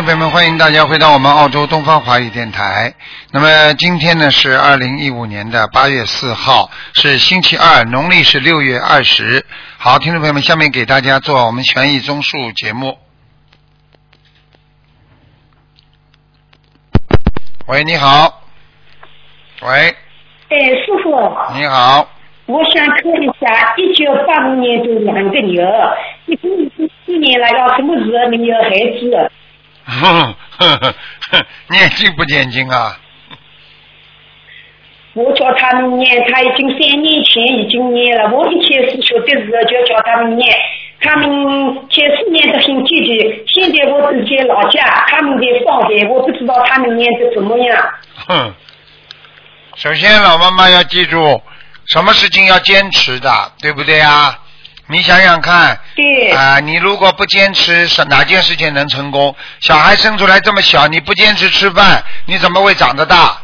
众朋友们，欢迎大家回到我们澳洲东方华语电台。那么今天呢是二零一五年的八月四号，是星期二，农历是六月二十。好，听众朋友们，下面给大家做我们权益综述节目。喂，你好。喂，哎，叔叔，你好。我想看一下，一九八五年的两个牛，一共四年了，要什么时候能有孩子？哼哼哼，念经不念经啊？我叫他们念，他已经三年前已经念了。我一开始学的时候就叫他们念，他们前四年的很积极。现在我自己老家，他们在上海，我不知道他们念的怎么样。哼，首先老妈妈要记住，什么事情要坚持的，对不对啊？你想想看，对，啊、你如果不坚持，是哪件事情能成功？小孩生出来这么小，你不坚持吃饭，你怎么会长得大？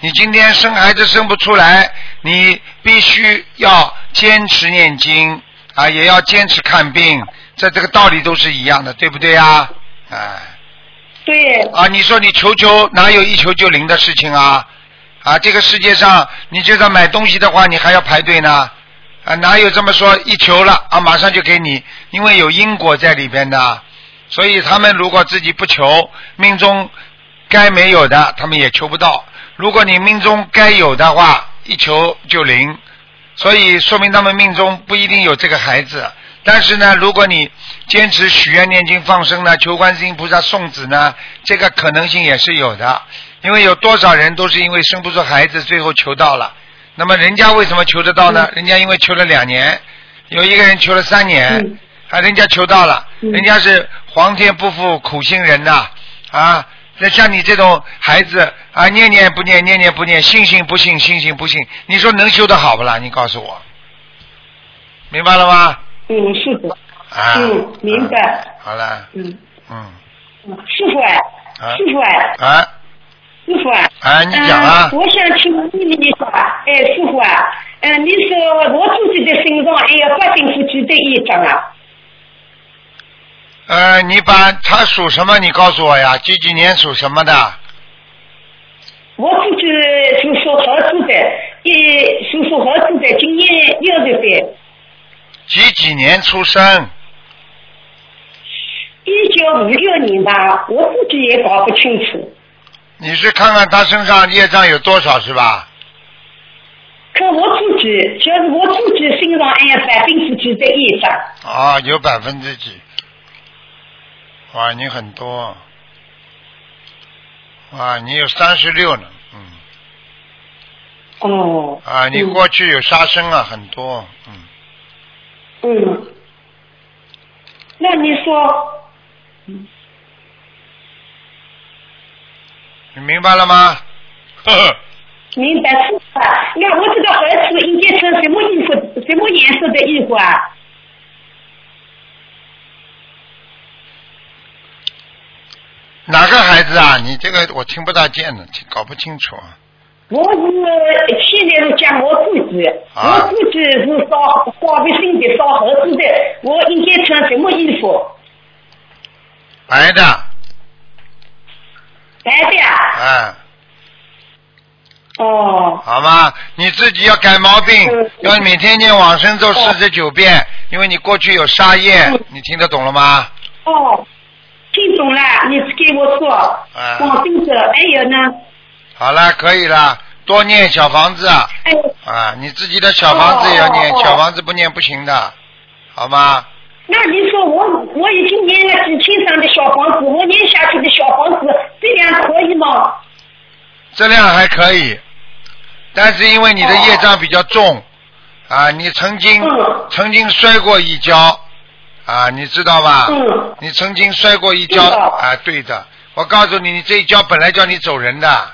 你今天生孩子生不出来，你必须要坚持念经啊，也要坚持看病，这这个道理都是一样的，对不对啊？哎、对，啊，你说你求求哪有一求就灵的事情啊？啊，这个世界上你就算买东西的话，你还要排队呢。啊，哪有这么说一求了啊，马上就给你？因为有因果在里边的，所以他们如果自己不求，命中该没有的，他们也求不到。如果你命中该有的话，一求就灵，所以说明他们命中不一定有这个孩子。但是呢，如果你坚持许愿、念经、放生呢，求观世音菩萨送子呢，这个可能性也是有的。因为有多少人都是因为生不出孩子，最后求到了。那么人家为什么求得到呢？人家因为求了两年，有一个人求了三年，嗯。啊，人家求到了，嗯。人家是皇天不负苦心人呐，啊，那像你这种孩子啊，念念不念，念念不念，信信不信，信信不信，你说能修得好不啦？你告诉我，明白了吗？嗯，是的，啊，嗯明白。啊好了，嗯，嗯，嗯师傅啊，啊。师傅哎，啊师傅啊。啊，你讲啊嗯，我想请问你一下，哎，师傅啊，嗯，你说我自己的身上还有八斤夫几的一张啊？呃，你把他属什么？你告诉我呀，几几年属什么的？我自己是属猴子的，一是属猴子的，今年六十岁，几几年出生？一九五六年吧，我自己也搞不清楚。你是看看他身上业障有多少是吧？看我自己就是我自己身上还有百分之几的业障，啊，有百分之几？哇，你很多。哇，你有三十六呢，嗯。哦。啊，你嗯过去有杀生啊，很多，嗯。嗯，那你说，你明白了吗？呵呵，明白是吧？那我这个孩子应该穿什么衣服？什么颜色的衣服啊？哪个孩子啊？你这个我听不大见呢，搞不清楚啊。我是现在是讲我自己，啊我自己是烧花卫生的，烧盒子的，我应该穿什么衣服？白的，白的啊？哎，哦，好吗？你自己要改毛病嗯，要每天念往生咒四十九遍，因为你过去有杀业嗯，你听得懂了吗？哦，听懂了，你给我说，哎。往生者，还有呢？好了，可以了，多念小房子啊，哎，啊，你自己的小房子也要念，小房子不念不行的，好吗？那你说我我已经念了几千张的小房子，我念下去的小房子质量可以吗？质量还可以，但是因为你的业障比较重，啊，你曾经、嗯曾经摔过一跤，啊，你知道吧？嗯你曾经摔过一跤，啊，对的。我告诉你，你这一跤本来叫你走人的，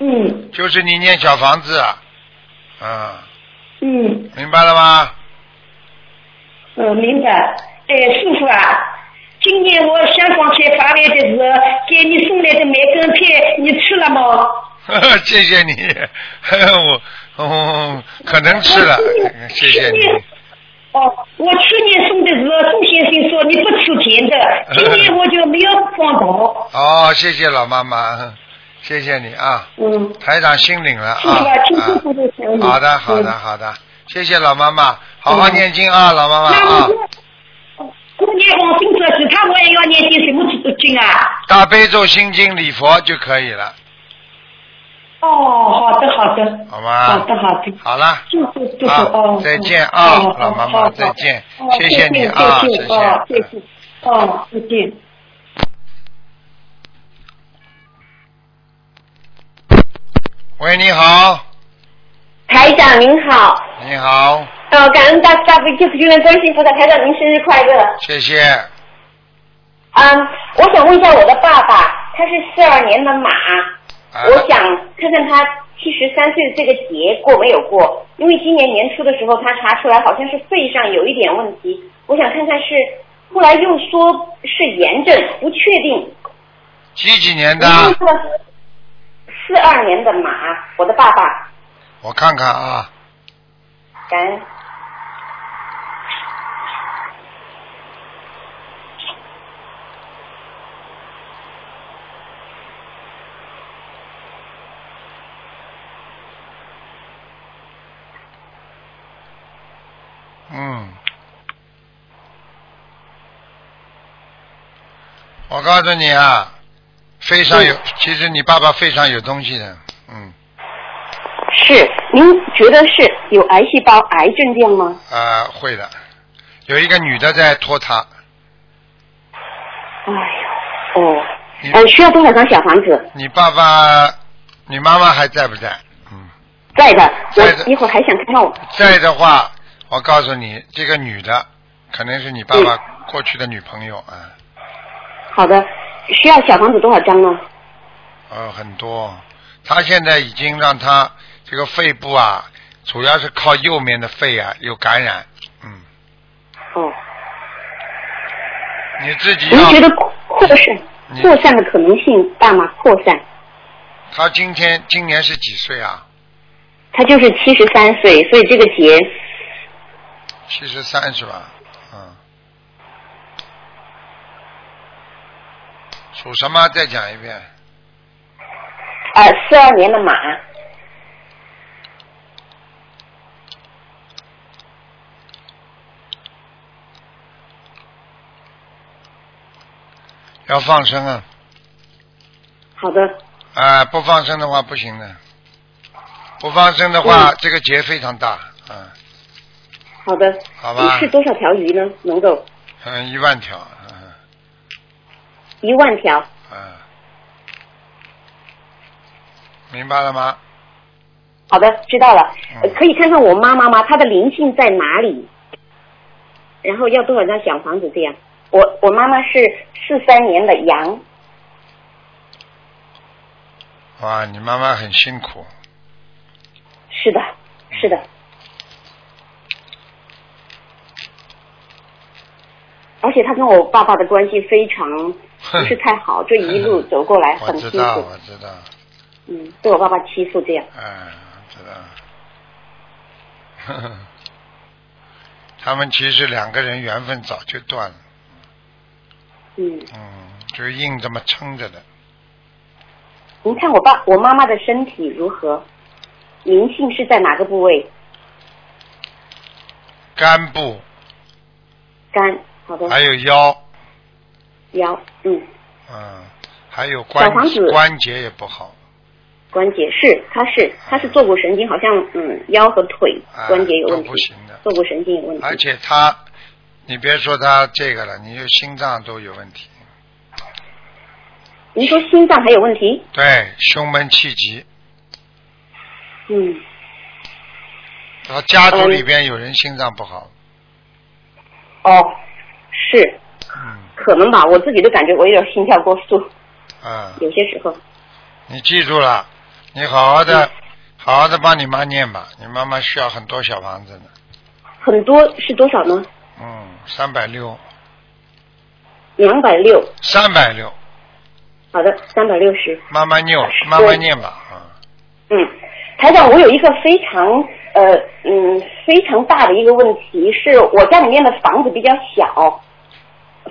嗯就是你念小房子，啊，嗯明白了吗？嗯，明白。哎，师傅啊，今年我香港去发来的时候，给你送来的梅根片，你吃了吗？谢谢你，我哦，可能吃了，谢谢你。哦，我去年送的时候，宋先生说你不吃甜的，今年我就没有放糖。哦，谢谢老妈妈，谢谢你啊，嗯，台长心领了啊。好的，好的，嗯。好的，谢谢老妈妈，好好念经啊，老妈妈啊。过年往生者其他我也要念点什么经啊？大悲咒、心经、礼佛就可以了，哦，好的好的，好吗？好的好的，好了，啊。再见啊老妈妈再见谢谢你啊谢谢谢谢，哦，再见。喂，你好，台长您好，你好，呃，感恩大大悲救苦救难观世音菩萨，台长您生日快乐。谢谢。嗯，我想问一下我的爸爸，他是四二年的马，啊我想看看他七十三岁的这个节过没有过，因为今年年初的时候他查出来好像是肺上有一点问题，我想看看是后来又说是炎症，不确定。几几年的？四二年的马，我的爸爸，我看看啊，感恩。嗯，我告诉你啊，非常有，其实你爸爸非常有东西的，嗯，是，您觉得是有癌细胞、癌症这样吗？啊，会的，有一个女的在拖他，哎呦，哦，嗯呃，需要多少张小房子？你爸爸，你妈妈还在不在？嗯，在的，在一会儿还想看看我。在的话，我告诉你，这个女的可能是你爸爸过去的女朋友啊，好的，需要小房子多少张呢？呃，很多。他现在已经让他这个肺部啊，主要是靠右面的肺啊有感染，嗯，哦，你自己要您觉得扩散扩散的可能性大吗？扩散，他今天今年是几岁啊？他就是七十三岁，所以这个节七十三是吧？嗯。属什么？再讲一遍。呃四二年的马，要放生啊！好的，啊、不放生的话不行的。不放生的话，嗯这个劫非常大，嗯好的。好吧是多少条鱼呢？能够嗯，一万条，嗯一万条。嗯，明白了吗？好的，知道了。可以看看我妈妈吗？她的灵性在哪里？然后要多少张小房子？这样，我我妈妈是四三年的羊，哇，你妈妈很辛苦，是的，是的。而且她跟我爸爸的关系非常 不是太好，这一路 走过来很辛知道，苦，我知道，嗯，被我爸爸欺负这样。嗯，知道。呵 呵他们其实两个人缘分早就断了，嗯，嗯，就是硬这么撑着的。您看我爸我妈妈的身体如何？灵性是在哪个部位？肝部肝，好的，还有腰，腰，嗯，嗯，还有关小房子。关节也不好，关节是，他是他是坐骨神经，好像嗯腰和腿啊关节有问题都不行的，坐骨神经有问题。而且他，你别说他这个了，你就心脏都有问题，您说心脏还有问题？对，胸闷气急，嗯，他家族里边有人心脏不好，哦，是。嗯可能吧，我自己都感觉我有点心跳过速，嗯，有些时候。你记住了，你好好的，嗯。好好的帮你妈念吧，你妈妈需要很多小房子呢，很多是多少呢？嗯，三百六，两百六，三百六，好的，三百六十。慢慢念，是慢慢念吧，啊、嗯，台长，我有一个非常呃嗯非常大的一个问题，是我家里面的房子比较小，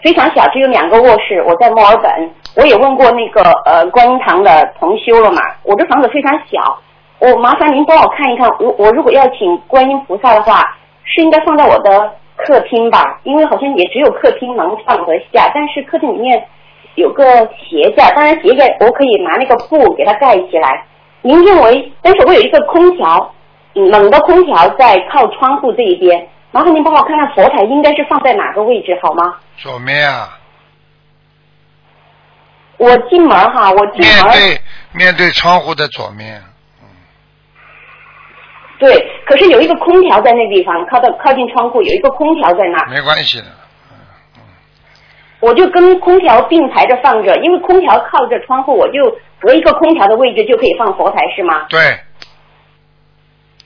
非常小，只有两个卧室。我在墨尔本，我也问过那个呃观音堂的同修了嘛，我的房子非常小，我麻烦您帮我看一看，我我如果要请观音菩萨的话，是应该放在我的客厅吧？因为好像也只有客厅能放得下，但是客厅里面有个鞋架，当然鞋架我可以拿那个布给它盖起来。您认为？但是我有一个空调，冷的空调在靠窗户这一边，麻烦您帮我看看佛台应该是放在哪个位置好吗？左面啊，我进门哈，我进门面对面对窗户的左面，嗯对，可是有一个空调在那地方，靠到靠近窗户有一个空调在那儿，没关系的。我就跟空调并排着放着，因为空调靠着窗户，我就隔一个空调的位置就可以放佛台是吗？对，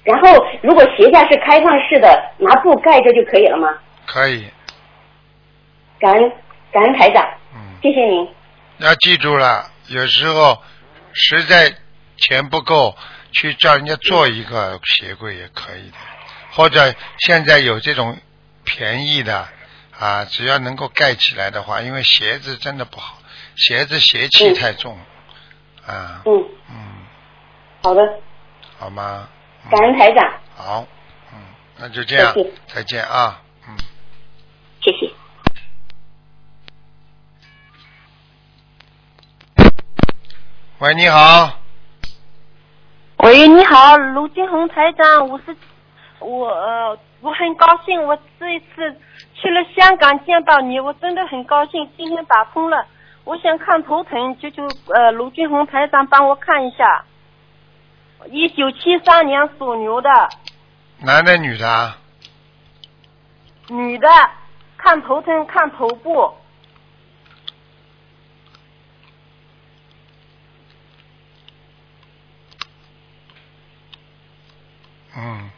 然后如果鞋架是开放式的，拿布盖着就可以了吗？可以。感恩感恩台长，嗯，谢谢您。要记住了，有时候实在钱不够，去叫人家做一个鞋柜也可以的，或者现在有这种便宜的啊，只要能够盖起来的话，因为鞋子真的不好，鞋子邪气太重。啊，嗯，嗯，好的，好吗？嗯。感恩台长，好，嗯，那就这样谢谢，再见啊，喂，你好，喂，你好，卢金红台长，我是我呃，我很高兴，我这一次去了香港见到你，我真的很高兴，今天打通了。我想看头疼，就就呃卢金红台长帮我看一下。一九七三年属牛的男的女的啊？女的，看头疼，看头部。嗯，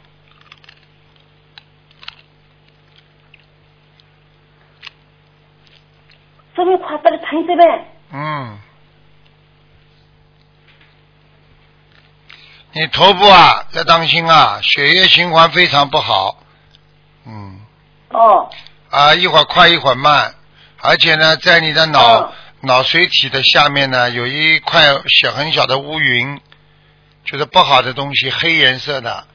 这么快这里疼这边，嗯，你头部啊要当心啊，血液循环非常不好，嗯，哦。啊一会儿快一会儿慢，而且呢，在你的脑、哦。脑髓体的下面呢，有一块小很小的乌云，就是不好的东西，黑颜色的，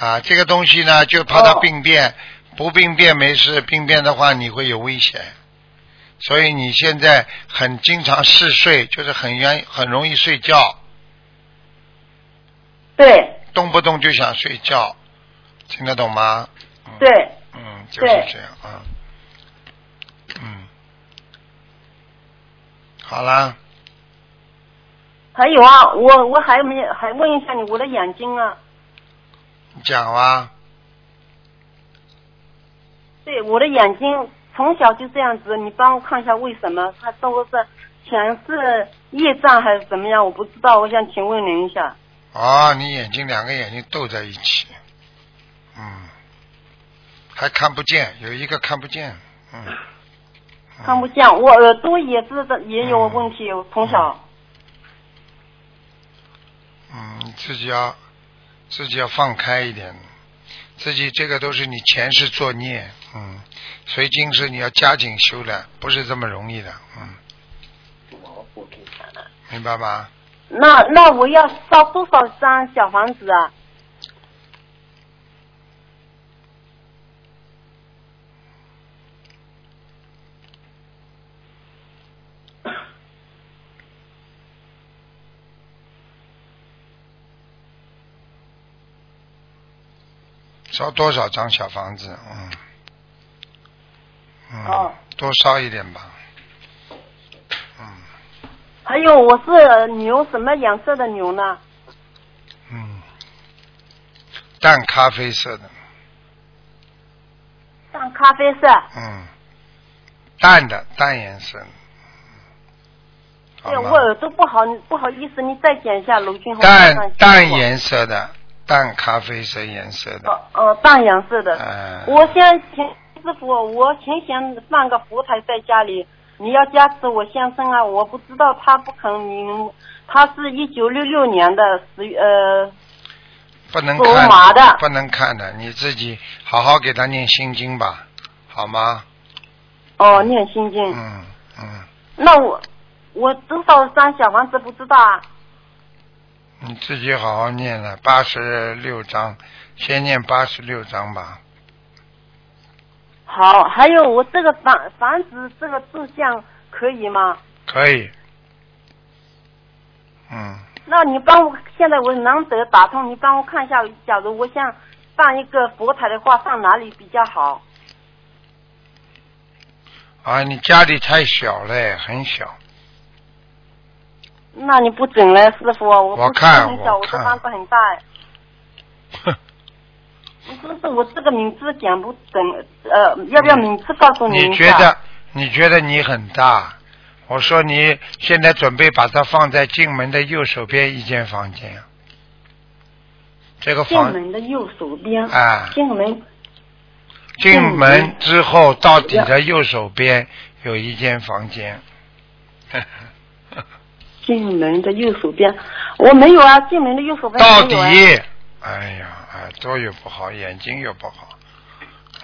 啊，这个东西呢就怕它哦病变，不病变没事，病变的话你会有危险。所以你现在很经常嗜睡，就是很愿很容易睡觉，对动不动就想睡觉，听得懂吗？嗯、对，嗯，就是这样啊。嗯，好啦，还有啊，我我还没还问一下你，我的眼睛啊，你讲啊。对，我的眼睛从小就这样子，你帮我看一下为什么？它都是全是业障还是怎么样？我不知道，我想请问您一下。哦，你眼睛两个眼睛斗在一起，嗯，还看不见，有一个看不见，嗯，嗯看不见，我耳朵也是的，也有问题，我从小。嗯，你自己要自己要放开一点，自己这个都是你前世作孽，嗯，所以今世你要加紧修的，不是这么容易的，嗯，明白吗？那那我要烧多少张小房子啊？烧多少张小房子？嗯，嗯，哦多烧一点吧，嗯还有我是牛，什么颜色的牛呢？嗯，淡咖啡色的，淡咖啡色。嗯，淡的淡颜色的，好对，我耳朵不好，不好意思，你再讲一下卢俊宏。淡淡。颜色的，淡咖啡色颜色的，哦哦，淡颜色的。嗯我先请师傅，我挺想放个佛台在家里，你要加持我先生啊！我不知道他不肯，你他是一九六六年的十月呃，属不能看马的不能看的，你自己好好给他念心经吧，好吗？哦，念心经。嗯嗯，那我我多少张小房子不知道啊？你自己好好念了，八十六章，先念八十六章吧。好，还有我这个房房子这个志向可以吗？可以。嗯，那你帮我，现在我难得打通，你帮我看一下，假如我想放一个佛台的话，放哪里比较好？啊，你家里太小了，很小。那你不准了，师傅，我看很小，我的我看房子很大。哼，不是我这个名字讲不准，呃，要不要名字告诉你你？觉得你觉得你很大？我说你现在准备把它放在进门的右手边一间房间。这个进房门的右手边，啊，进门进门之后到底的右手边有一间房间。进门的右手边，我没有啊，进门的右手边到底，哎呀，耳朵又不好，眼睛又不好，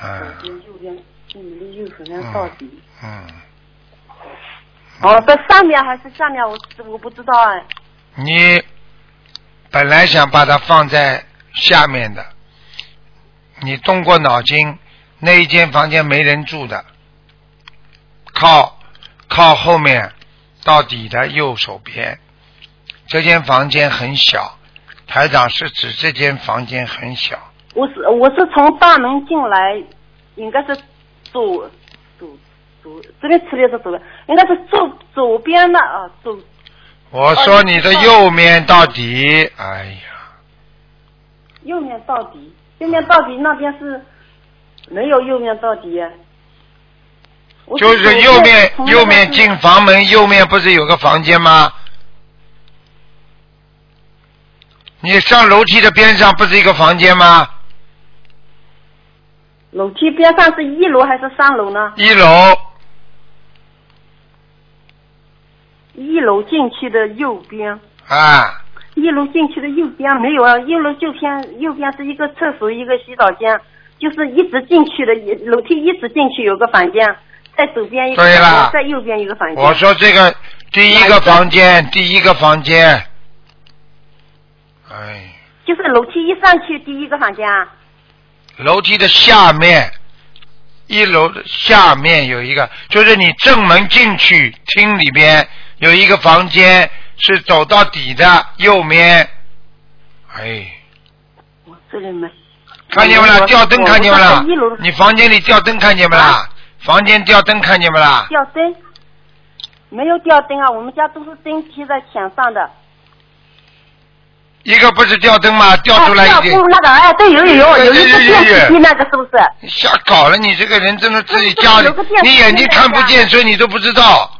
嗯右边进门的右手边到底。嗯，哦，在上面还是下面？我我不知道哎。你本来想把它放在下面的，你动过脑筋，那一间房间没人住的，靠靠后面到底的右手边，这间房间很小，台长是指这间房间很小。我是我是从大门进来，应该是左左左这边吃的是左边，应该是左左边的啊左我说你的右面到底，哎呀，右面到底，右面到底那边是没有右面到底。我就是右面右面进房门，右面不是有个房间吗？你上楼梯的边上不是一个房间吗？楼梯边上是一楼还是三楼呢？一楼一楼进去的右边，啊，一楼进去的右边没有啊，一楼就偏右边是一个厕所，一个洗澡间，就是一直进去的，楼梯一直进去有个房间，在左边一个在右边一个房间。我说这个第一个房间，第一个房间，哎，就是楼梯一上去第一个房间啊，楼梯的下面，一楼的下面有一个，就是你正门进去厅里边有一个房间，是走到底的右面，哎。我这里没。看见没啦？吊灯看见没啦？你房间里吊灯看见没啦？房间吊灯看见没啦？吊灯没有吊灯啊，我们家都是灯贴在墙上的。一个不是吊灯吗？吊出来啊一点吊灯，那个哎，对，有有有有一个电视机那个是不是？你瞎搞了！你这个人真的自己家里你眼睛看不见，所以你都不知道。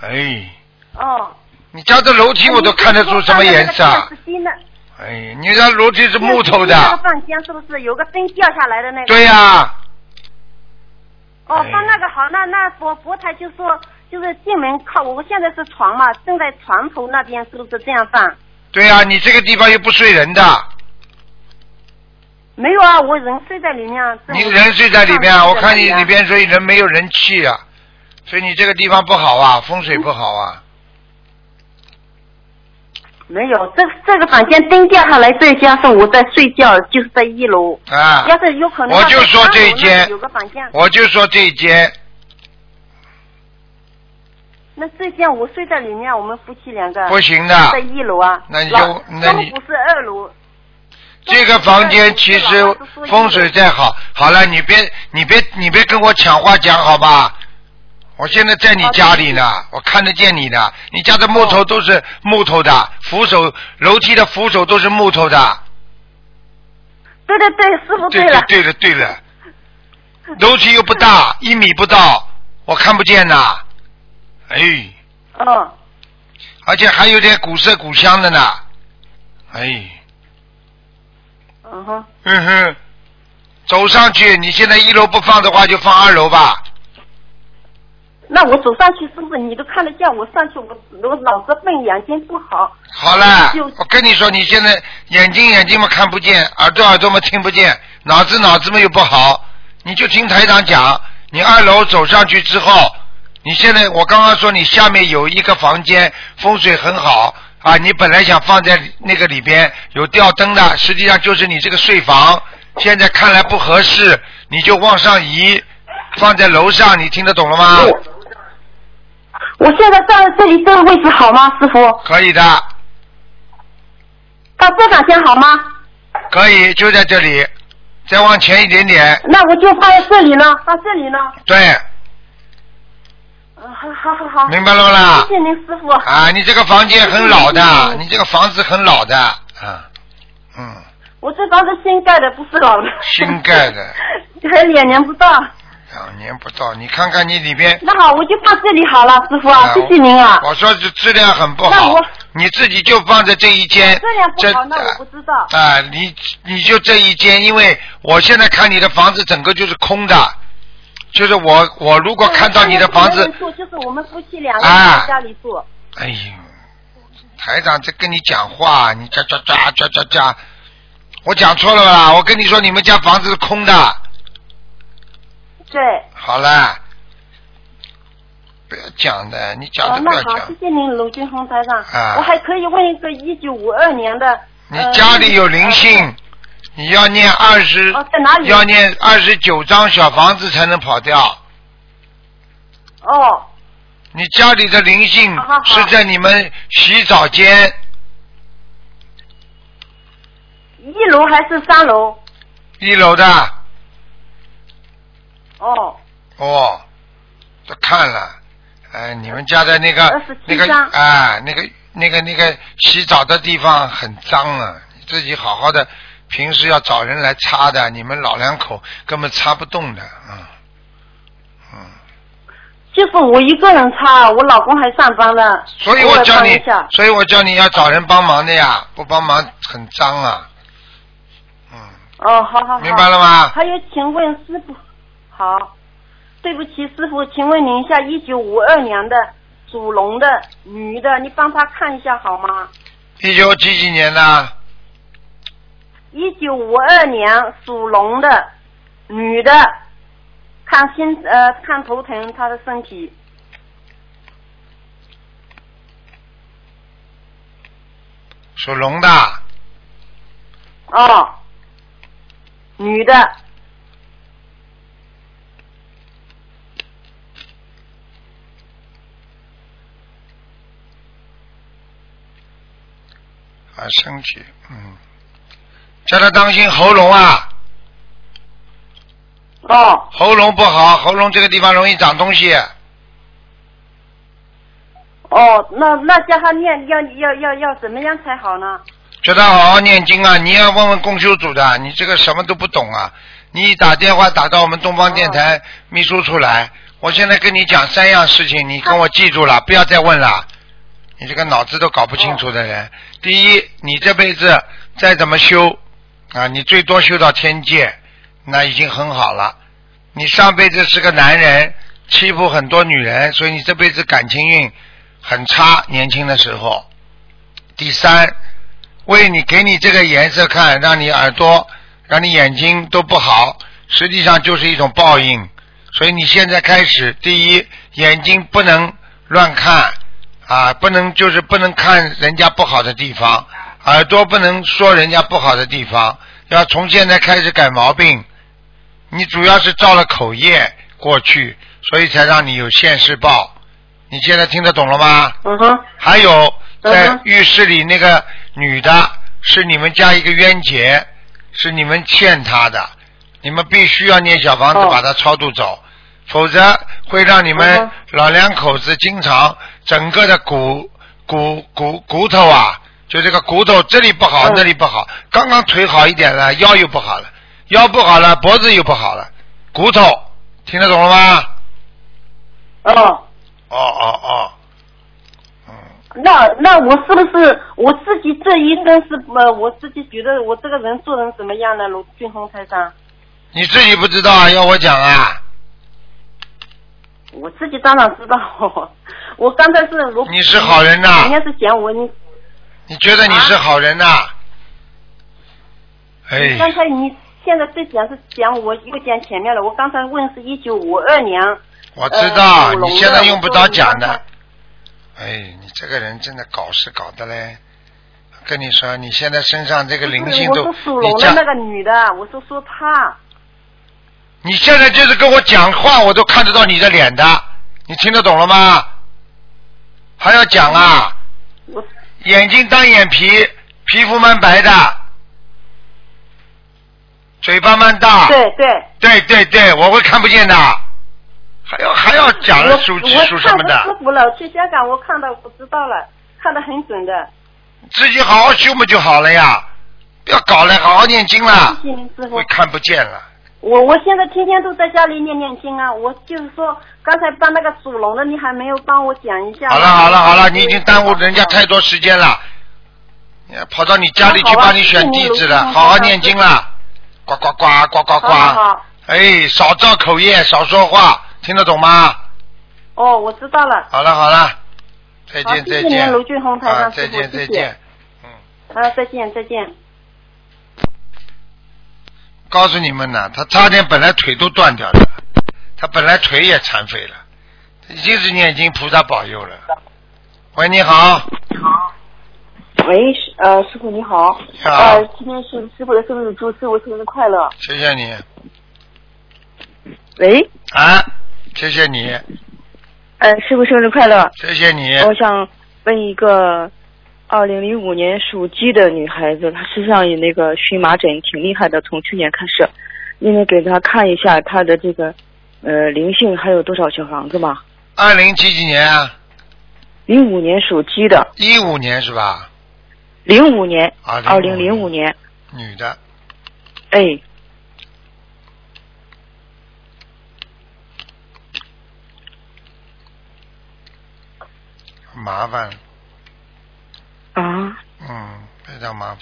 哎，哦。你家的楼梯我都看得出什么颜色啊？哎，你家楼梯是木头的那个房间是不是有个灯掉下来的那个？对呀、哦，哎放那个好，那那佛佛台就说就是进门靠，我现在是床嘛，正在床头那边，是不是这样放？对呀、你这个地方又不睡人的，没有啊，我人睡在里面。正你人睡在里面，上我看你里边所以人没有人气啊，所以你这个地方不好啊，风水不好啊。没有，这这个房间灯掉下来，再加上我在睡觉，就是在一楼。啊，要是有可能，我就说这一间有个房间，我就说这一间，那这间我睡在里面，我们夫妻两个不行的在一楼啊。那你就那你中不是二楼。这个房间其实风水再好，好了，你别你别你别跟我抢话讲好吧？我现在在你家里呢，我看得见你的，你家的木头都是木头的，扶手楼梯的扶手都是木头的。对对对，师傅对了。对了对了，楼梯又不大，一米不到，我看不见呐。哎，哦，而且还有点古色古香的呢。哎，嗯哼，嗯哼，走上去，你现在一楼不放的话，就放二楼吧。那我走上去是不是你都看得见？我上去我我脑子笨，眼睛不好。好了就，我跟你说，你现在眼睛眼睛嘛看不见，耳朵耳朵嘛听不见，脑子脑子嘛又不好，你就听台长讲，你二楼走上去之后，你现在我刚刚说你下面有一个房间风水很好啊，你本来想放在那个里边有吊灯的，实际上就是你这个睡房，现在看来不合适，你就往上移，放在楼上，你听得懂了吗？我现在站在这里这个位置好吗，师傅？可以的，到这档先好吗？可以，就在这里，再往前一点点，那我就放在这里呢，放这里呢。对，嗯，好好好好。明白了吗啦谢谢您师傅。啊，你这个房间很老的，你这个房子很老的，啊，嗯，我这房子新盖的，不是老的。新盖的，还两年不到。两年不到，你看看你里边。那好，我就放这里好了，师傅啊，啊谢谢您啊。我说这质量很不好那我，你自己就放在这一间。质量不好，那我不知道。啊，你你就这一间，因为我现在看你的房子整个就是空的，就是我我如果看到你的房子，住，就是我们夫妻两个啊人在家里住。哎呦，台长在跟你讲话，你喳喳喳喳喳喳，我讲错了吧？我跟你说，你们家房子是空的，对。好了，不要讲的，你讲哦，都不要那好，谢。谢您，卢俊红台长。啊我还可以问一个一九五二年的。你呃家里有灵性，你要念二十、哦在哪里要念二十九张小房子才能跑掉。哦，你家里的灵性是在你们洗澡间一楼还是三楼？一楼的哦，哦，都看了，哎，你们家的那个那个张啊，那个那个那个洗澡的地方很脏啊，你自己好好的，平时要找人来擦的，你们老两口根本擦不动的，嗯嗯。就是我一个人擦，我老公还上班呢。所以我叫你所以我叫你要找人帮忙的呀，不帮忙很脏啊。嗯，哦，好好好。明白了吗？还有，请问师傅，好，对不起，师傅，请问您一下，一九五二年的属龙的女的，你帮她看一下好吗？一九几几年的？一九五二年属龙的女的，看心呃看头疼，她的身体属龙的，哦，女的，啊，身体，嗯，叫他当心喉咙啊，哦喉咙不好，喉咙这个地方容易长东西。哦，那那叫他念要要要要怎么样才好呢？叫他好好念经啊！你要问问共修组的，你这个什么都不懂啊！你打电话打到我们东方电台秘书处来，我现在跟你讲三样事情，你跟我记住了，不要再问了。你这个脑子都搞不清楚的人，第一，你这辈子再怎么修啊，你最多修到天界，那已经很好了。你上辈子是个男人，欺负很多女人，所以你这辈子感情运很差，年轻的时候。第三，为你给你这个颜色看，让你耳朵、让你眼睛都不好，实际上就是一种报应。所以你现在开始，第一，眼睛不能乱看啊，不能就是不能看人家不好的地方，耳朵不能说人家不好的地方，要从现在开始改毛病。你主要是造了口业过去，所以才让你有现世报。你现在听得懂了吗？嗯哼，还有在浴室里那个女的，是你们家一个冤结，是你们欠她的，你们必须要念小房子哦把她超度走，否则会让你嗯们老两口子经常整个的骨骨骨骨头啊，就这个骨头这里不好嗯那里不好，刚刚腿好一点了，腰又不好了，腰不好了，脖子又不好了，骨头听得懂了吗？哦，哦哦哦，嗯。那那我是不是我自己这一生是呃，我自己觉得我这个人做人怎么样呢？卢俊宏台长，你自己不知道啊，要我讲啊？我自己当然知道，我刚才是卢，你是好人呐人家是讲我你你觉得你是好人呐、哎，刚才你现在在讲是讲我又讲前面了，我刚才问是一九五二年我知道，呃你现在用不着讲的。哎，你这个人真的搞事搞的嘞！跟你说，你现在身上这个灵性都，我说属你的那个女的，我说说她。你现在就是跟我讲话，我都看得到你的脸的，你听得懂了吗？还要讲啊？我眼睛单眼皮，皮肤蛮白的，嘴巴蛮大。对对。对对对，我会看不见的，还要还要讲我属我属什么的，傅了，去香港我看到我知道了，看得很准的。自己好好修嘛就好了呀？不要搞了，好好念经了，谢谢您师傅会。看不见了。我我现在天天都在家里念念经啊，我就是说刚才帮那个属龙的，你还没有帮我讲一下。好了好了好了，你已经耽误人家太多时间了。跑到你家里去帮你选地址了，好好念经了。呱呱呱呱呱呱。哎，少造口业，少说话，听得懂吗？哦，我知道了。好了好了，再见再见。您卢俊宏台再见再见。啊，再见再见。告诉你们呢，他差点本来腿都断掉了，他本来腿也残废了，已经是念经菩萨保佑了。喂，你好，你好喂，师呃，师傅你好，你好呃，今天是师傅的生日，祝师傅生日快乐。谢谢你喂，啊，谢谢你，呃，师傅生日快乐。谢谢你。我想问一个，二零零五年属鸡的女孩子，她身上有那个荨麻疹，挺厉害的，从去年开始。你能给她看一下她的这个呃灵性还有多少小房子吗？二零几几年啊？零五年属鸡的，一五年是吧？零五年，啊，二零零五年，女的，哎，麻烦，啊，嗯，非常麻烦。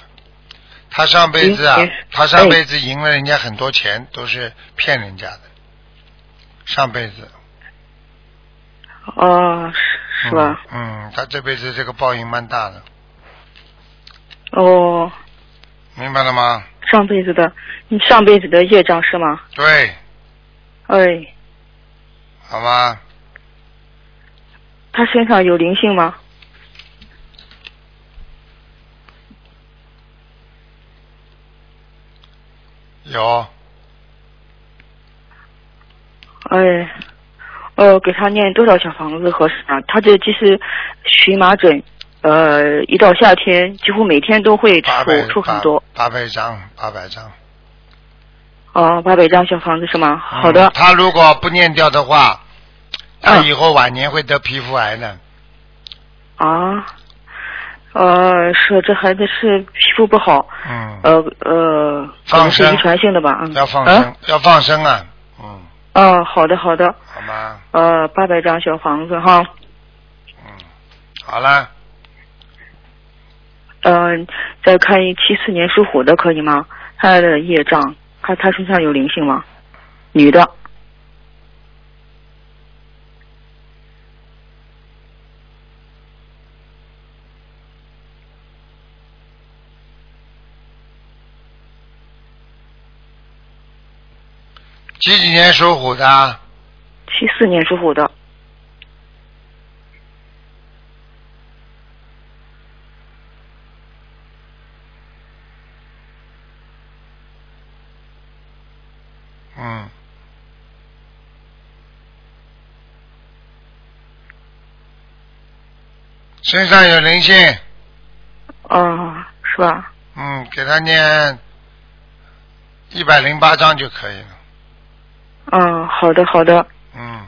他上辈子啊嗯也是，她上辈子赢了人家很多钱，都是骗人家的。上辈子。哦，是是吧？嗯？嗯，她这辈子这个报应蛮大的，哦，明白了吗？上辈子的，你上辈子的业障是吗？对，哎，好吗，他身上有灵性吗？有哎，呃，给他念多少小房子合适啊？他这其实荨麻疹，呃，一到夏天几乎每天都会出出很多。八八百张，八百张。哦，八百张小房子是吗？好的嗯，他如果不念掉的话，他嗯以后晚年会得皮肤癌的。啊，呃，是这孩子是皮肤不好，嗯，呃呃，可放生能是遗传性的吧？嗯，要放生，啊要放生啊。嗯，啊，好的好的，好吗？呃，八百张小房子哈，嗯，好了，嗯、再看一七四年属虎的可以吗？他的业障，看他身上有灵性吗？女的，几几年属虎的？七四年属虎的，嗯，身上有灵性，哦，是吧？嗯，给他念一百零八章就可以了。嗯，好的好的，嗯，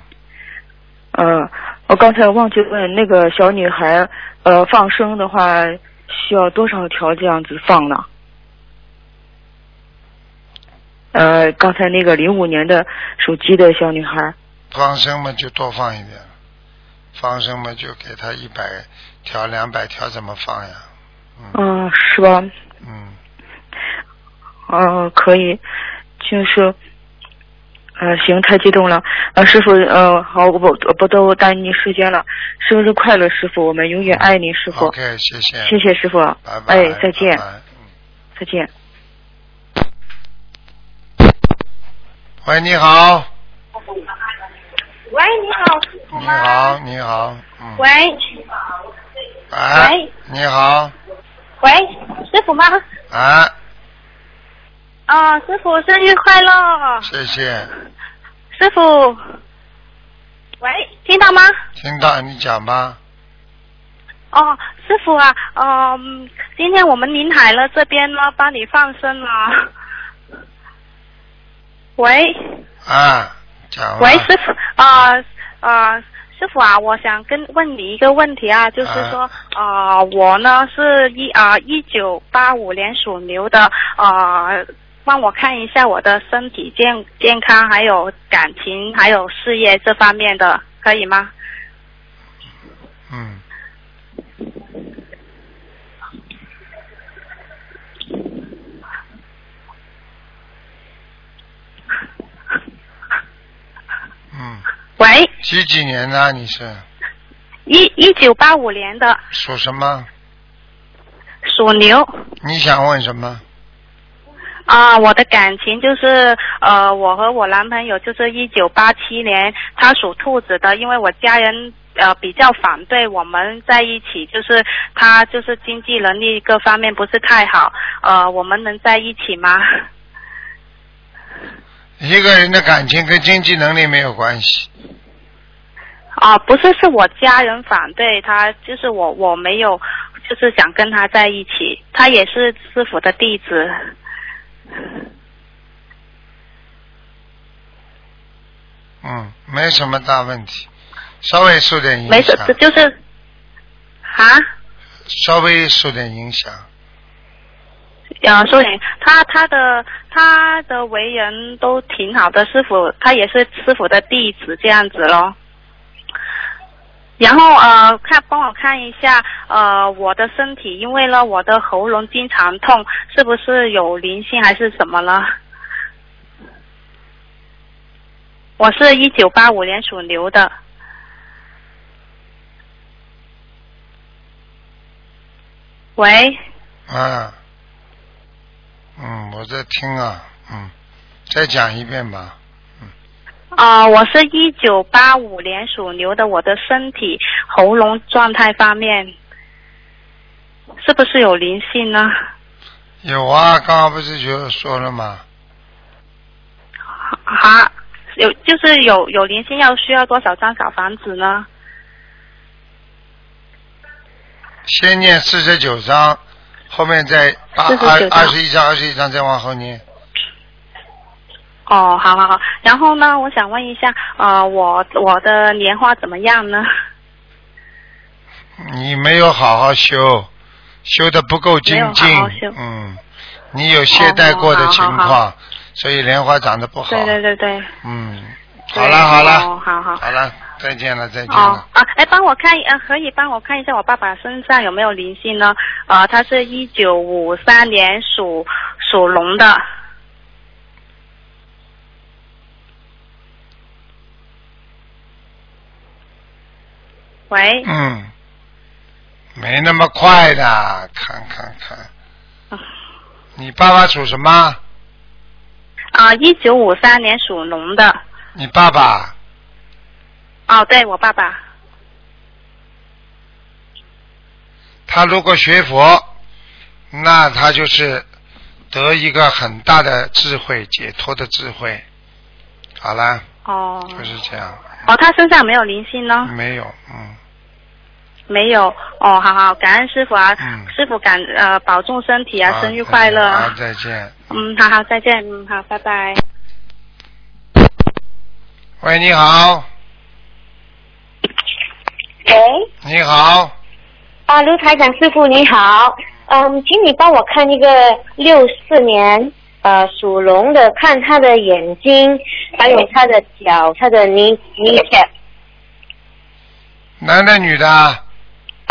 呃，我刚才忘记问那个小女孩，呃，放生的话需要多少条这样子放呢？呃，刚才那个零五年的属鸡的小女孩，放生嘛就多放一点，放生嘛就给他一百条、两百条，怎么放呀？嗯。嗯、是吧？嗯，呃，可以，就是，呃，行，太激动了，呃，师傅，呃，好，我不我不多耽误您时间了，生日快乐，师傅，我们永远爱您，师傅，OK，谢谢，谢谢师傅，拜拜，哎，再见，拜拜嗯再见。喂，你好。喂，你好，师傅你吗？好，你好，嗯，喂哎喂，你好，喂，师傅吗？啊，啊，师傅生日快乐！谢谢，师傅，喂，听到吗？听到你讲吧，哦，师傅啊，嗯、今天我们临海了这边呢，帮你放生了。喂，啊，讲，喂，师傅，啊啊，师傅啊，我想跟问你一个问题啊，就是说，呃，我呢是一啊一九八五年属牛的，呃，帮我看一下我的身体健健康，还有感情，还有事业这方面的，可以吗？嗯，嗯，喂，几几年的你是一一九八五年的属什么？属牛。你想问什么？啊，我的感情就是呃，我和我男朋友就是一九八七年，他属兔子的，因为我家人呃比较反对我们在一起，就是他就是经济能力各方面不是太好，呃，我们能在一起吗？一个人的感情跟经济能力没有关系。啊，不是，是我家人反对他，就是我我没有，就是想跟他在一起，他也是师傅的弟子。嗯，没什么大问题，稍微受点影响。没事，就是啊。稍微受点影响。呃，受点，他他的他的为人都挺好的，师傅他也是师傅的弟子这样子咯。然后呃，看帮我看一下呃我的身体，因为呢我的喉咙经常痛，是不是有灵性还是什么了？我是一九八五年属牛的。喂，啊，嗯，我在听啊，嗯，再讲一遍吧。啊、我是一九八五年属牛的，我的身体喉咙状态方面，是不是有灵性呢？有啊，刚刚不是就说了吗？啊，有就是有有灵性，要需要多少张小房子呢？先念四十九章，后面再八49二章二十一章，二十一章再往后念。哦，好好好。然后呢，我想问一下，呃，我我的莲花怎么样呢？你没有好好修，修的不够精进好好修，嗯，你有懈怠过的情哦好好况，所以莲花长得不好。对对对对。嗯，好了好了，哦，好好。好了，再见了再见哦了。啊，哎，帮我看，呃，可以帮我看一下我爸爸身上有没有灵性呢？呃，他是一九五三年属属龙的。喂，嗯，没那么快的，看看看。啊你爸爸属什么？啊，一九五三年属龙的。你爸爸哦，对我爸爸。他如果学佛，那他就是得一个很大的智慧，解脱的智慧。好了，哦。就是这样，哦，他身上没有灵性呢？没有，嗯，没有。哦，好好，感恩师傅啊，嗯师傅感呃保重身体啊，生日快乐。好，再见。嗯，好好，再见，嗯，好，拜拜。喂，你好，喂，你好，啊，卢台长师傅你好，嗯，请你帮我看一个六四年呃属龙的，看他的眼睛，还有他的脚，他的泥泥脚男的女的？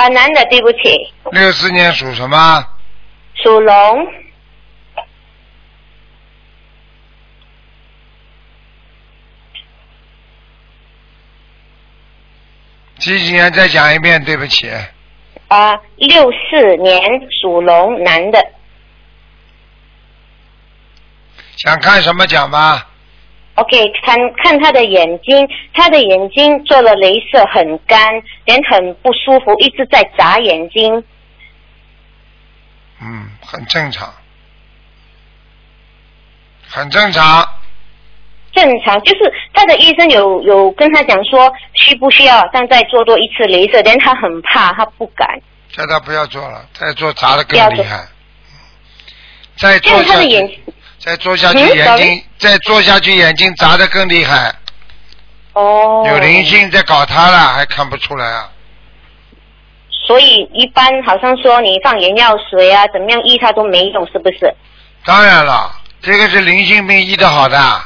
啊，男的，对不起，六四年属什么？属龙，几几年？再讲一遍，对不起。啊，六四年属龙男的，想看什么讲吧？哦 OK，看看他的眼睛，他的眼睛做了镭射，很干，人很不舒服，一直在眨眼睛。嗯，很正常，很正常。正常，就是他的医生有有跟他讲说，需不需要但再做多一次镭射，但他很怕，他不敢。叫他不要做了，再做砸的更厉害。再做下去，的眼再做下去嗯眼睛，再做下去眼睛砸得更厉害，哦，有灵性在搞他了，还看不出来啊？所以一般好像说你放眼药水啊，怎么样医他都没用，是不是？当然了，这个是灵性病医的好的，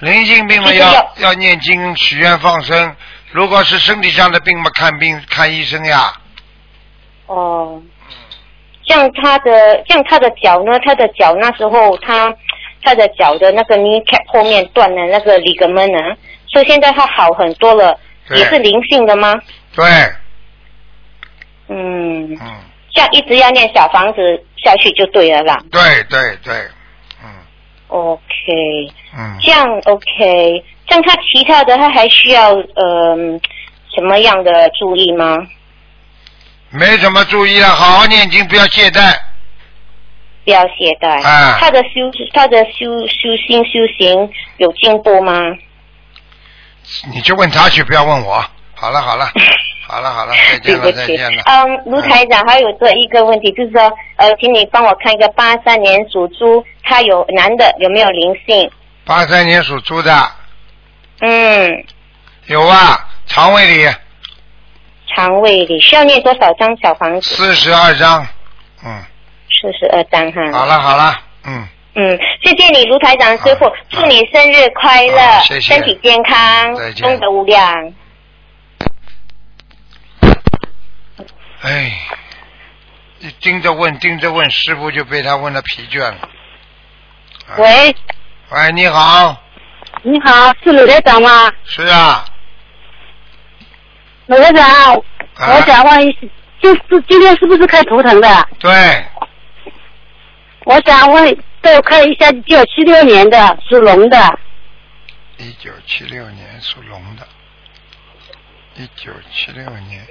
灵性病嘛要要要念经、许愿、放生。如果是身体上的病嘛，看病看医生呀。哦，像他的像他的脚呢，他的脚那时候他他的脚的那个 kneecap 后面断了那个 ligament 呢，所以现在他好很多了，也是灵性的吗？对，嗯，嗯，像一直要念小房子下去就对了啦。对对对，嗯。OK，嗯，这样 OK，像他其他的他还需要呃什么样的注意吗？没什么注意了，好好念经，不要懈怠。不要懈怠。啊他的修他的修修心修行有进步吗？你就问他去，不要问我。好了好了，好了好了，再见了再见了。，嗯，卢台长还有这一个问题，就是说，呃，请你帮我看一个八三年属猪，他有男的有没有灵性？八三年属猪的嗯，有啊，肠胃里肠胃里需要念多少张小房子？四十二张。嗯，四十二张哈。好了好了，嗯，嗯，谢谢你，卢台长师傅，祝你生日快乐，好谢谢身体健康功德无量。哎，你盯着问盯着问，师傅就被他问的疲倦了。啊喂，喂，你好，你好，是卢台长吗？是啊，鲁台长，啊。我想问一下，就是今天是不是开图腾的？对，我想问，再看一下一九七六年的属龙的，一九七六年属龙的，一九七六年，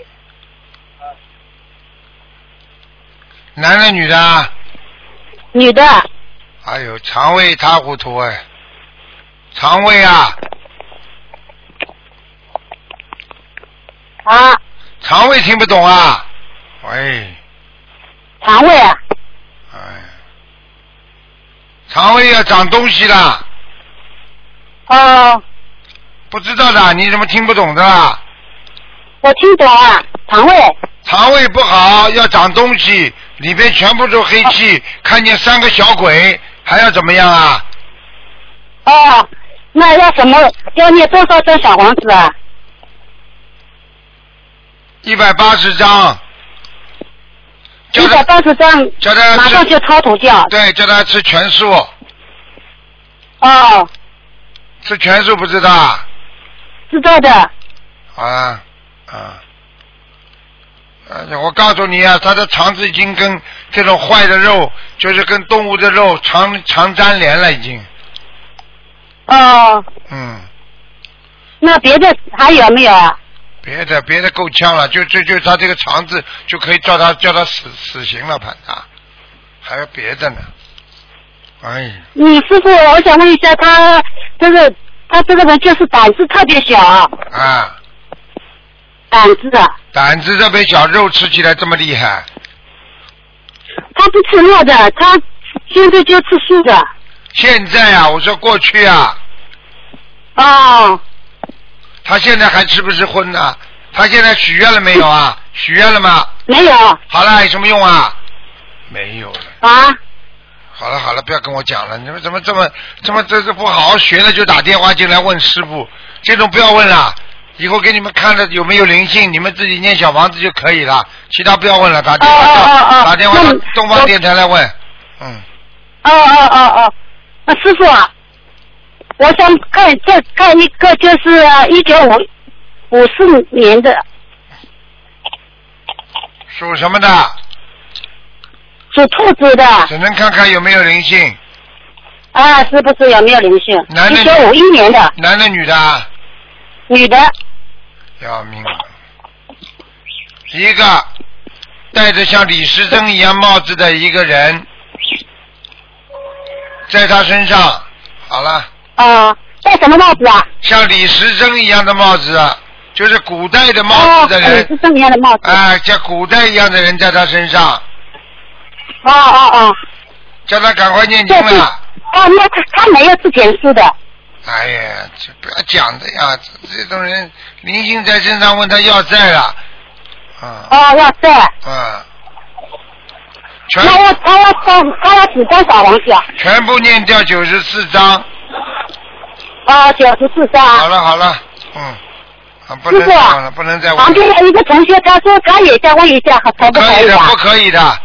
男的女的？啊？女的，哎呦，肠胃一塌糊涂哎，肠胃啊，啊，肠胃听不懂啊？喂，肠胃啊，哎，肠胃要长东西的，哦，不知道的，你怎么听不懂的啦？我听懂啊，肠胃，肠胃不好要长东西，里边全部都黑气，看见三个小鬼，还要怎么样啊？哦，那要什么？要念多少张小房子啊？一百八十张，叫一百八十张，叫他马上就超度掉。对，叫他吃全素，哦，吃全素不知道啊？知道的。啊啊！呃，我告诉你啊，他的肠子已经跟这种坏的肉，就是跟动物的肉长长粘连了，已经。哦，嗯，那别的还有没有啊？别的别的够呛了，就就就他这个肠子就可以叫他叫他死死刑了，判他。还有别的呢？哎，你师傅，我想问一下，他这个他这个人就是胆子特别小，啊，胆子的，胆子特别小，肉吃起来这么厉害，他不吃肉的，他现在就吃素的。现在啊，我说过去啊，哦，他现在还吃不吃荤呢？他现在许愿了没有啊？许愿了吗？没有好了，有什么用啊？没有了。啊？好了好了，不要跟我讲了。你们怎么这么这么这这不好好学了就打电话进来问师傅，这种不要问了。以后给你们看了有没有灵性，你们自己念小房子就可以了，其他不要问了。打电话到、哦哦哦哦打电话到东方电台来问。嗯，哦哦哦哦，那师傅啊，我想看再看一个，就是一九五五四年的属什么的？属兔子的，只能看看有没有灵性。啊，是不是有没有灵性？男的一九五一年的男的女的啊？女的，要命了！一个戴着像李时珍一样帽子的一个人，在他身上，好了，啊，戴什么帽子啊？像李时珍一样的帽子，就是古代的帽子的哦，人，是这么样的帽子。啊，像古代一样的人在他身上，哦哦哦，叫他赶快念经这是了。哦，那他他没有之前是的。哎呀，这不要讲的呀，这这种人灵性在身上，问他要债了，啊哦，要债。啊，全那要他要他他要指多少东西啊？全部念掉九十四章。哦，九十四张。好了好了，嗯，啊不能再问了，不能再问旁边了，有一个同学，他说他也想问一下，可不可以的，可以啊不？可以的。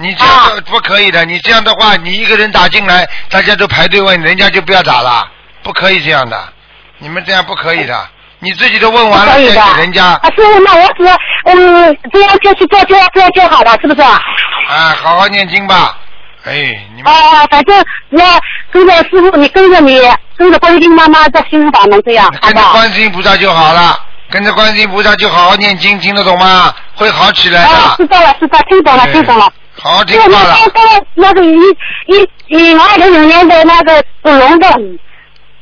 你这样的不可以的，你这样的话，你一个人打进来，大家都排队问，人家就不要打了，不可以这样的，你们这样不可以的，你自己都问完了再给人家，啊，师傅，那我只嗯这样就去做，就这样就好了，是不是？啊，啊，好好念经吧，哎，你们啊反正那跟着师傅，你跟着你跟着观音妈妈在心灵法门这样，好跟着好？观世音菩萨就好了，跟着观世音菩萨就好好念经，听得懂吗？会好起来啊，知的，道了，知道，听懂了，听懂了。好好听对，话了。那刚刚那个一一一二零零年的那个属龙的，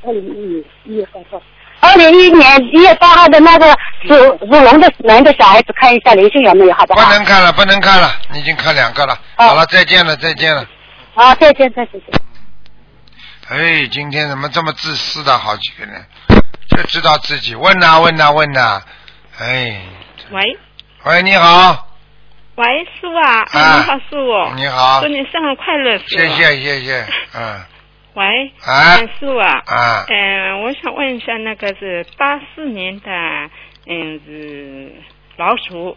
二零一一月八号，二零一一年一月八号的那个属属龙的男的小孩子，看一下灵性有没有，好不不好？能看了，不能看了，你已经看两个了。哦好了，再见了，再见了。啊，再见，再见。哎，今天怎么这么自私的好几个人，就知道自己问呐、问呐、问呐、哎，喂。喂，你好，喂，师傅啊，你好，师傅，你好。祝你生日快乐，师傅。谢谢谢谢，嗯，喂，啊？嗯师傅啊，啊。嗯、我想问一下，那个是八四年的，嗯，是老鼠，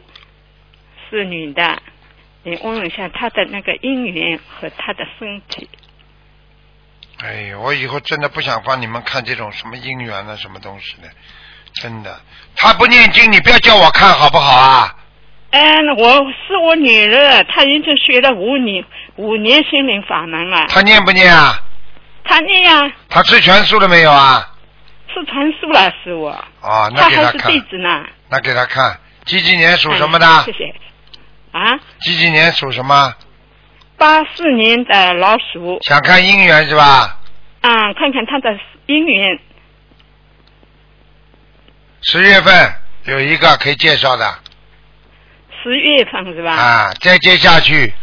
是女的，你问一下他的那个姻缘和他的身体。哎，我以后真的不想帮你们看这种什么姻缘啊，什么东西的，真的。他不念经，你不要叫我看好不好啊？嗯，我是我女儿，她已经学了五年五年心灵法门了。他念不念啊？她念呀，他吃全素了没有啊？吃全素了，是我。哦，那她还是给他看弟，子呢。那给他看。几几年属什么的？哎谢谢。啊，几几年属什么？八四年的老鼠，想看姻缘是吧？啊，看看他的姻缘。十月份有一个可以介绍的十月份是吧？啊，再接下去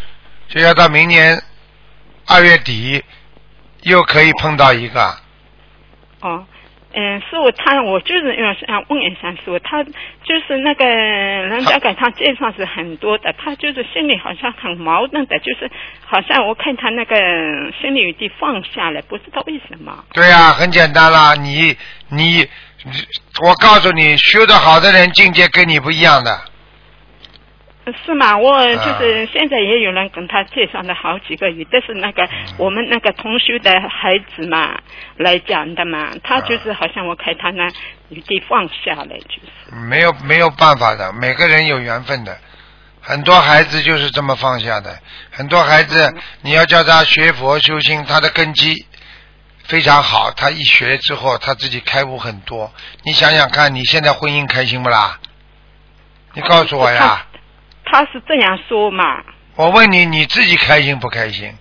就要到明年二月底，又可以碰到一个。哦，嗯，是我，他我就是要想问一下说，他就是那个人家给他介绍是很多的，他就是心里好像很矛盾的，就是好像我看他那个心里有点放下了，不知道为什么。对啊、很简单啦，你你，我告诉你，修得好的人境界跟你不一样的。是嘛？我啊就是现在也有人跟他介绍了好几个，有的是那个我们那个同学的孩子嘛来讲的嘛，他就是好像我看他那有点放下了，就是。没有没有办法的，每个人有缘分的。很多孩子就是这么放下的，很多孩子你要叫他学佛修心，他的根基非常好，他一学之后他自己开悟很多。你想想看，你现在婚姻开心不啦？你告诉我呀，他是这样说嘛，我问你，你自己开心不开心？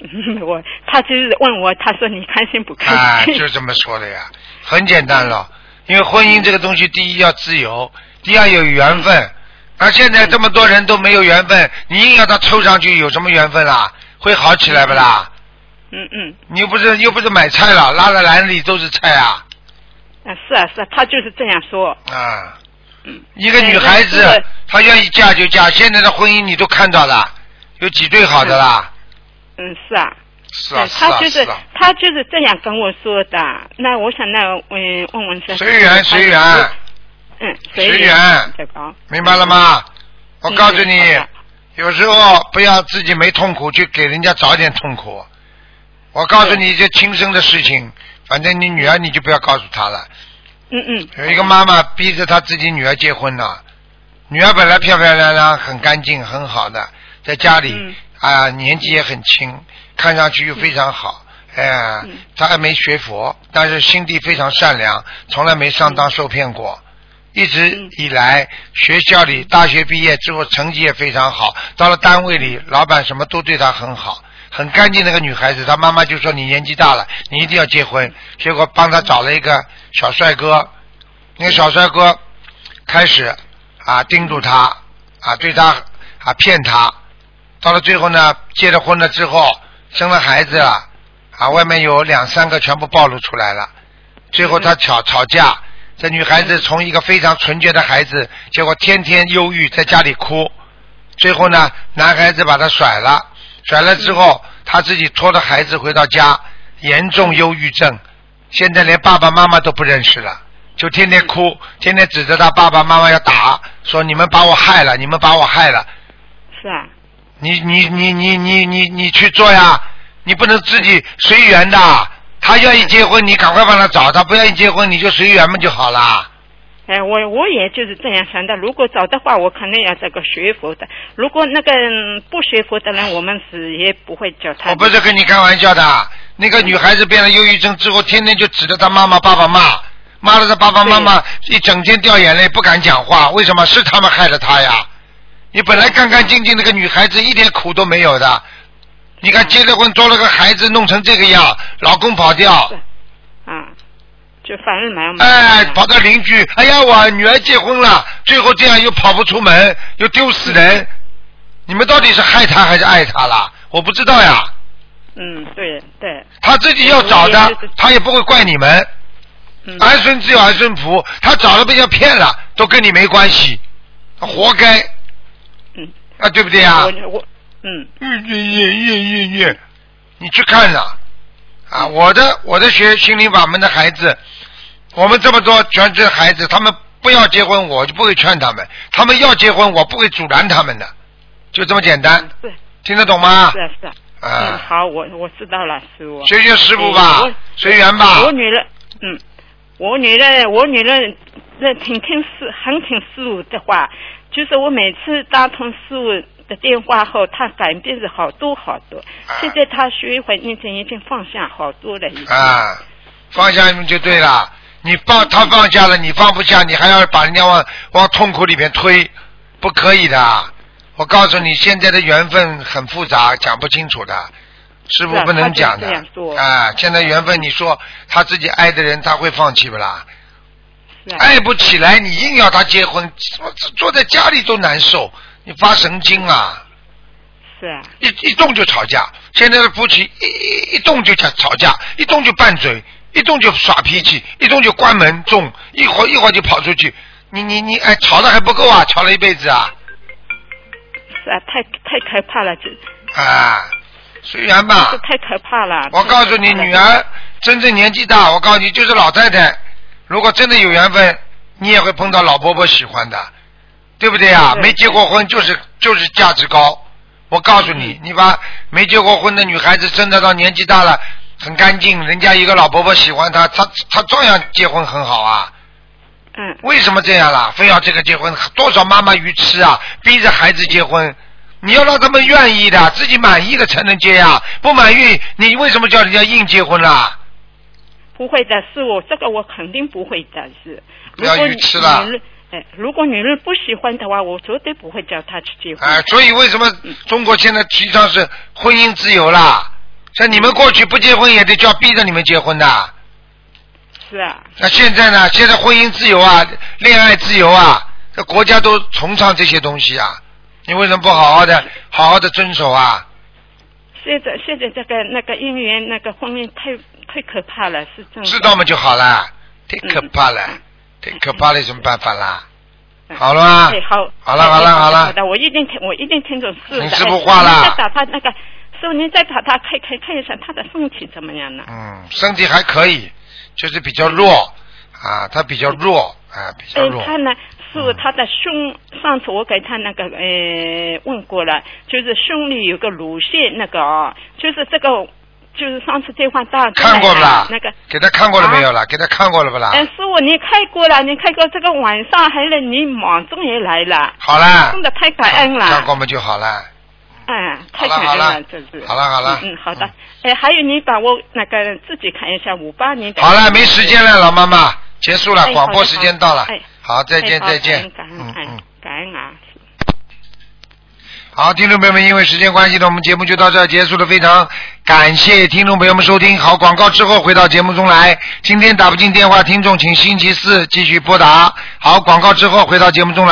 我他就是问我，他说你开心不开心啊，心？就这么说的呀，很简单了。因为婚姻这个东西，第一要自由，第二有缘分。而现在这么多人都没有缘分，你硬要他凑上去，有什么缘分啦？会好起来不啦？嗯嗯，你又不是又不是买菜了，拉的篮里都是菜啊啊是啊是啊，他就是这样说。啊！嗯，一个女孩子她愿意嫁就嫁，现在的婚姻你都看到了，有几对好的啦？嗯是啊。是啊，对是啊，他就是是啊。他就是这样跟我说的。那我想那嗯问问是随缘随缘，嗯随缘？明白了吗？我告诉你有时候不要自己没痛苦，去给人家找点痛苦。我告诉你，这亲生的事情，反正你女儿你就不要告诉她了。嗯嗯。有一个妈妈逼着她自己女儿结婚了，女儿本来漂漂亮亮、很干净、很好的，在家里嗯啊、年纪也很轻，看上去又非常好，哎呀，他还没学佛，但是心地非常善良，从来没上当受骗过。一直以来，学校里大学毕业之后成绩也非常好，到了单位里，老板什么都对她很好，很干净那个女孩子。她妈妈就说：“你年纪大了，你一定要结婚。”结果帮她找了一个小帅哥，那个小帅哥开始啊盯住他啊，对他啊骗他，到了最后呢，结了婚了之后，生了孩子了啊，外面有两三个全部暴露出来了，最后他吵吵架。这女孩子从一个非常纯洁的孩子，结果天天忧郁，在家里哭。最后呢，男孩子把她甩了，甩了之后，他自己拖着孩子回到家，严重忧郁症，现在连爸爸妈妈都不认识了，就天天哭，天天指着他爸爸妈妈要打，说你们把我害了，你们把我害了。是啊。你你你你你你你去做呀，你不能自己随缘的。他愿意结婚，你赶快帮他找；他不愿意结婚，你就随缘嘛就好了。哎，我我也就是这样想的。如果找的话，我肯定要这个学佛的。如果那个不学佛的人，我们是也不会叫他。我不是跟你开玩笑的。那个女孩子变了忧郁症之后，天天就指着她妈妈、爸爸骂，骂了她爸爸妈妈，一整天掉眼泪，不敢讲话。为什么？是他们害了她呀！你本来干干净净那个女孩子，一点苦都没有的。你看结了婚，多了个孩子，弄成这个样，老公跑掉，啊，就反而蛮哎，跑到邻居，哎呀，我女儿结婚了，最后这样又跑不出门，又丢死人，你们到底是害他还是爱他了？我不知道呀。嗯，对对。他自己要找的，他也不会怪你们。嗯儿孙自有儿孙福，他找了被人家骗了，都跟你没关系，活该。嗯。啊，对不对呀？我我。嗯，越越越越越越，你去看呐，啊，我的我的学心灵法门的孩子，我们这么多全职孩子，他们不要结婚，我就不会劝他们；他们要结婚，我不会阻拦他们的，就这么简单。对，听得懂吗？是是。嗯，好，我我知道了，师傅。学学师傅吧，随缘吧。我女儿，嗯，我女儿，我女儿那挺听师，很听师傅的话，就是我每次打通师傅。的电话后，他改变是好多好多。现在他学会念经，已经放下好多了。啊，放下就对了。你放他放下了，你放不下，你还要把人家往往痛苦里面推，不可以的。我告诉你，现在的缘分很复杂，讲不清楚的，师傅不能讲的。啊，现在缘分，你说他自己爱的人，他会放弃不啦？爱不起来，你硬要他结婚，坐坐在家里都难受。你发神经啊！是啊，一一动就吵架。现在的夫妻一一动就吵吵架，一动就拌嘴，一动就耍脾气，一动就关门中，一会儿一会儿就跑出去。你你你，哎，吵的还不够啊，吵了一辈子啊！是啊，太太可怕了，这啊，虽然吧，太可怕了。我告诉你，女儿真正年纪大，我告诉你，就是老太太。如果真的有缘分，你也会碰到老伯伯喜欢的。对不对呀？没结过婚就是就是价值高。我告诉你，你把没结过婚的女孩子真的到年纪大了，很干净，人家一个老婆婆喜欢她，她她照样结婚很好啊。嗯。为什么这样啦？非要这个结婚？多少妈妈愚痴啊！逼着孩子结婚，你要让他们愿意的，自己满意的才能结呀。不满意，你为什么叫人家硬结婚啦？不会的，是我这个我肯定不会的，是。不要愚痴了。哎，如果女人不喜欢的话，我绝对不会叫她去结婚。哎，所以为什么中国现在提倡是婚姻自由啦？像你们过去不结婚也得叫逼着你们结婚的。是啊。那现在呢？现在婚姻自由啊，恋爱自由啊，这国家都崇尚这些东西啊。你为什么不好好的、好好的遵守啊？现在现在这个那个姻缘那个婚姻太太可怕了，是这样。知道嘛就好了，太可怕了。太可怕了，有什么办法啦？好了吗？好，好了，好了，好了。好的，我一定听，我一定听懂师傅的。师傅话了。再打他那个师傅，您再把他看看看一下他的身体怎么样呢？嗯，身体还可以，就是比较弱啊，他比较弱啊，比较弱。他呢，是他的胸，上次我给他那个呃问过了，就是胸里有个乳腺那个啊，就是这个。就是上次电话打看过了啦，那个给他看过了没有了？给他看过了不啦？哎，师傅，你看过了，你看过这个晚上还来，你马上也来了。好了。真的太感恩了。看过嘛就好了。哎，太感恩了，这是。好了好了嗯，嗯好的。哎，还有你把我那个自己看一下五八年的。好了，没时间了，老妈妈，结束了，哎广播时间到了哎。好，再见哎再见。感恩嗯感恩嗯。感恩啊。好，听众朋友们，因为时间关系呢，我们节目就到这结束了。非常感谢听众朋友们收听。好，广告之后回到节目中来。今天打不进电话，听众请星期四继续拨打。好，广告之后回到节目中来。